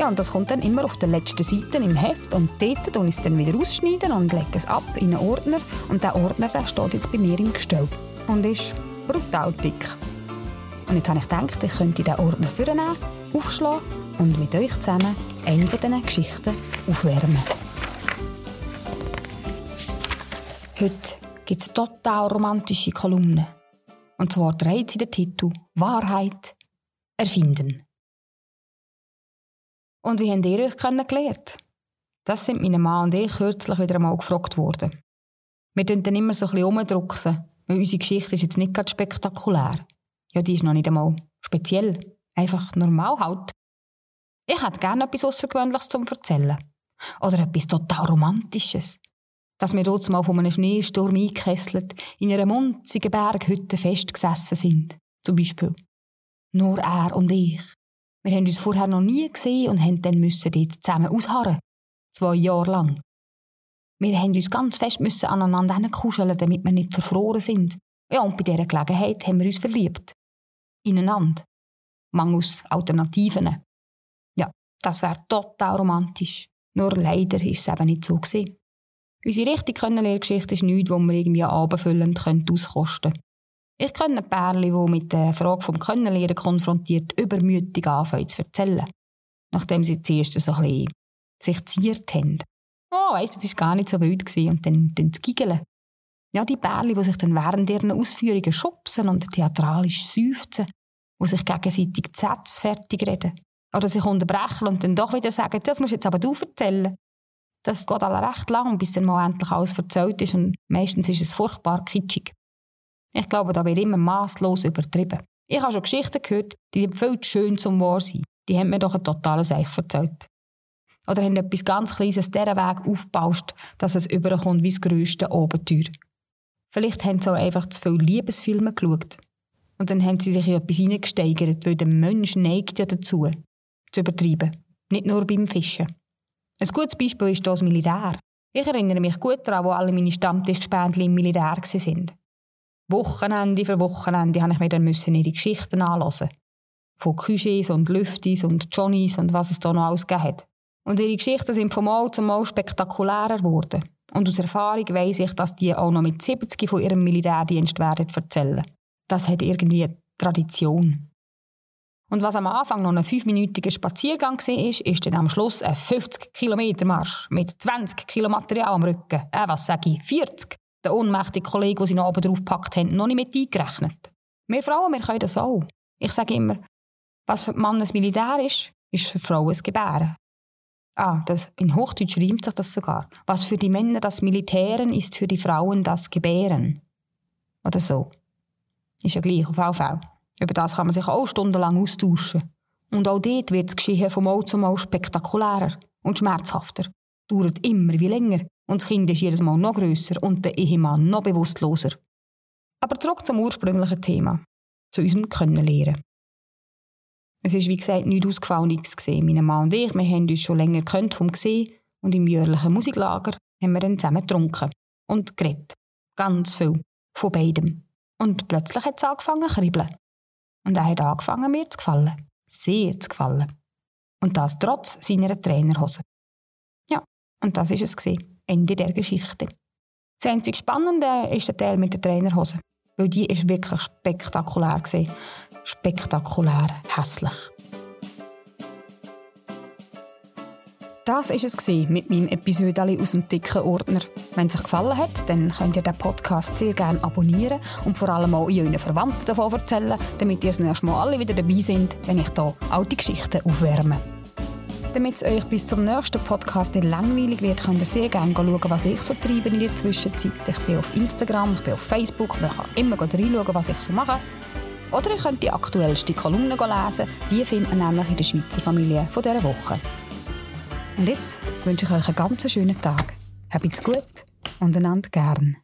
Ja, und das kommt dann immer auf der letzten Seite im Heft und dort und ich dann wieder ausschneiden und lege es ab in einen Ordner und der Ordner der steht jetzt bei mir im Gestell und ist brutal dick. Und jetzt habe ich gedacht, ich könnte diesen Ordner vornehmen, aufschlagen und mit euch zusammen eine von diesen Geschichten aufwärmen. Heute gibt es total romantische Kolumne. Und zwar dreht sie den Titel Wahrheit erfinden. Und wie habt ihr euch kennengelernt? Das sind meine Mann und ich kürzlich wieder einmal gefragt worden. Wir tun dann immer so ein bisschen umdrucksen, weil unsere Geschichte ist jetzt nicht gerade spektakulär. Ja, die ist noch nicht einmal speziell. Einfach normal halt. Ich hätte gerne etwas Außergewöhnliches zum Erzählen. Oder etwas total Romantisches. Dass wir dort mal von einem Schneesturm eingekesselt in einer munzigen Berghütte festgesessen sind. Zum Beispiel. Nur er und ich. Wir haben uns vorher noch nie gesehen und haben dann müssen dort zusammen ausharren. Zwei Jahre lang. Wir haben uns ganz fest müssen aneinander kuscheln, damit wir nicht verfroren sind. Ja, und bei dieser Gelegenheit haben wir uns verliebt. Ineinander. Mangels Alternativen. Ja, das wäre total romantisch. Nur leider ist es eben nicht so gewesen. Unsere richtige Kennenlerngeschichte ist nichts, wo wir irgendwie abendfüllend auskosten können. Ich kenne Pärchen, die mit der Frage vom Kennenlernen konfrontiert übermütig anfangen zu erzählen. Nachdem sie zuerst so ein bisschen sich ziert haben. Oh, weißt, das war gar nicht so wild gewesen. und dann, dann zu giggeln. Ja, die Pärchen, die sich dann während ihren Ausführungen schubsen und theatralisch seufzen, die sich gegenseitig die Sätze fertig reden. Oder sich unterbrechen und dann doch wieder sagen, das musst du jetzt aber du erzählen. Das geht alle recht lang, bis dann mal endlich alles erzählt ist und meistens ist es furchtbar kitschig. Ich glaube, da wird immer maßlos übertrieben. Ich habe schon Geschichten gehört, die sind viel zu schön zum wahr sein. Die haben mir doch ein totales Eich erzählt. Oder haben etwas ganz Kleines dieser Weg aufgebaut, dass es überkommt wie das grösste Abenteuer. Vielleicht haben sie auch einfach zu viele Liebesfilme geschaut. Und dann haben sie sich in etwas hineingesteigert, weil der Mensch neigt ja dazu, zu übertreiben. Nicht nur beim Fischen. Ein gutes Beispiel ist das Militär. Ich erinnere mich gut daran, wo alle meine Stammtischgespendli im Militär waren. Wochenende für Wochenende habe ich mir dann müssen ihre Geschichten anhören. Von Küchis und Lüftis und Johnnys und was es da noch alles gegeben hat. Und ihre Geschichten sind von Mal zu Mal spektakulärer geworden. Und aus Erfahrung weiss ich, dass die auch noch mit 70 von ihrem Militärdienst werden erzählen. Das hat irgendwie Tradition. Und was am Anfang noch ein fünfminütiger Spaziergang war, ist, ist dann am Schluss ein 50 Kilometer Marsch mit 20 Kilo Material am Rücken. Äh, was sage ich? 40? Der ohnmächtige Kollege, den sie noch oben drauf gepackt haben, noch nicht mit eingerechnet. Wir Frauen, wir können das auch. Ich sage immer, was für Mann ein Militär ist, ist für Frauen ein Gebären. Ah, das, in Hochdeutsch reimt sich das sogar. Was für die Männer das Militären ist für die Frauen das Gebären. Oder so. Ist ja gleich, auf VV. Über das kann man sich auch stundenlang austauschen. Und auch dort wird das Geschehen von Mal zu Mal spektakulärer und schmerzhafter. Dauert immer wie länger und das Kind ist jedes Mal noch grösser und der Ehemann noch bewusstloser. Aber zurück zum ursprünglichen Thema, zu unserem Kennenlernen. Es ist wie gesagt nichts Ausgefallenes gesehen. Meine Mann und ich, wir haben uns schon länger gekannt vom Gesehen und im jährlichen Musiklager haben wir dann zusammen getrunken und geredet. Ganz viel. Von beidem. Und plötzlich hat es angefangen zu kribbeln. Und er hat angefangen mir zu gefallen. Sehr zu gefallen. Und das trotz seiner Trainerhose. Ja, und das ist es gewesen. Ende der Geschichte. Das einzig Spannende ist der Teil mit der Trainerhose. Weil die ist wirklich spektakulär gewesen. Spektakulär hässlich. Das war es mit meinem Episode aus dem dicken Ordner. Wenn es euch gefallen hat, dann könnt ihr den Podcast sehr gerne abonnieren und vor allem auch euren Verwandten davon erzählen, damit ihr das nächste Mal alle wieder dabei sind, wenn ich hier alte Geschichten aufwärme. Damit es euch bis zum nächsten Podcast nicht langweilig wird, könnt ihr sehr gerne schauen, was ich so treibe in der Zwischenzeit. Ich bin auf Instagram, ich bin auf Facebook, man kann immer reinschauen, was ich so mache. Oder ihr könnt die aktuellste Kolumne lesen, die findet man nämlich in der Schweizer Familie von dieser Woche. Und jetzt wünsche ich euch einen ganz schönen Tag. Habt's gut und einander gern.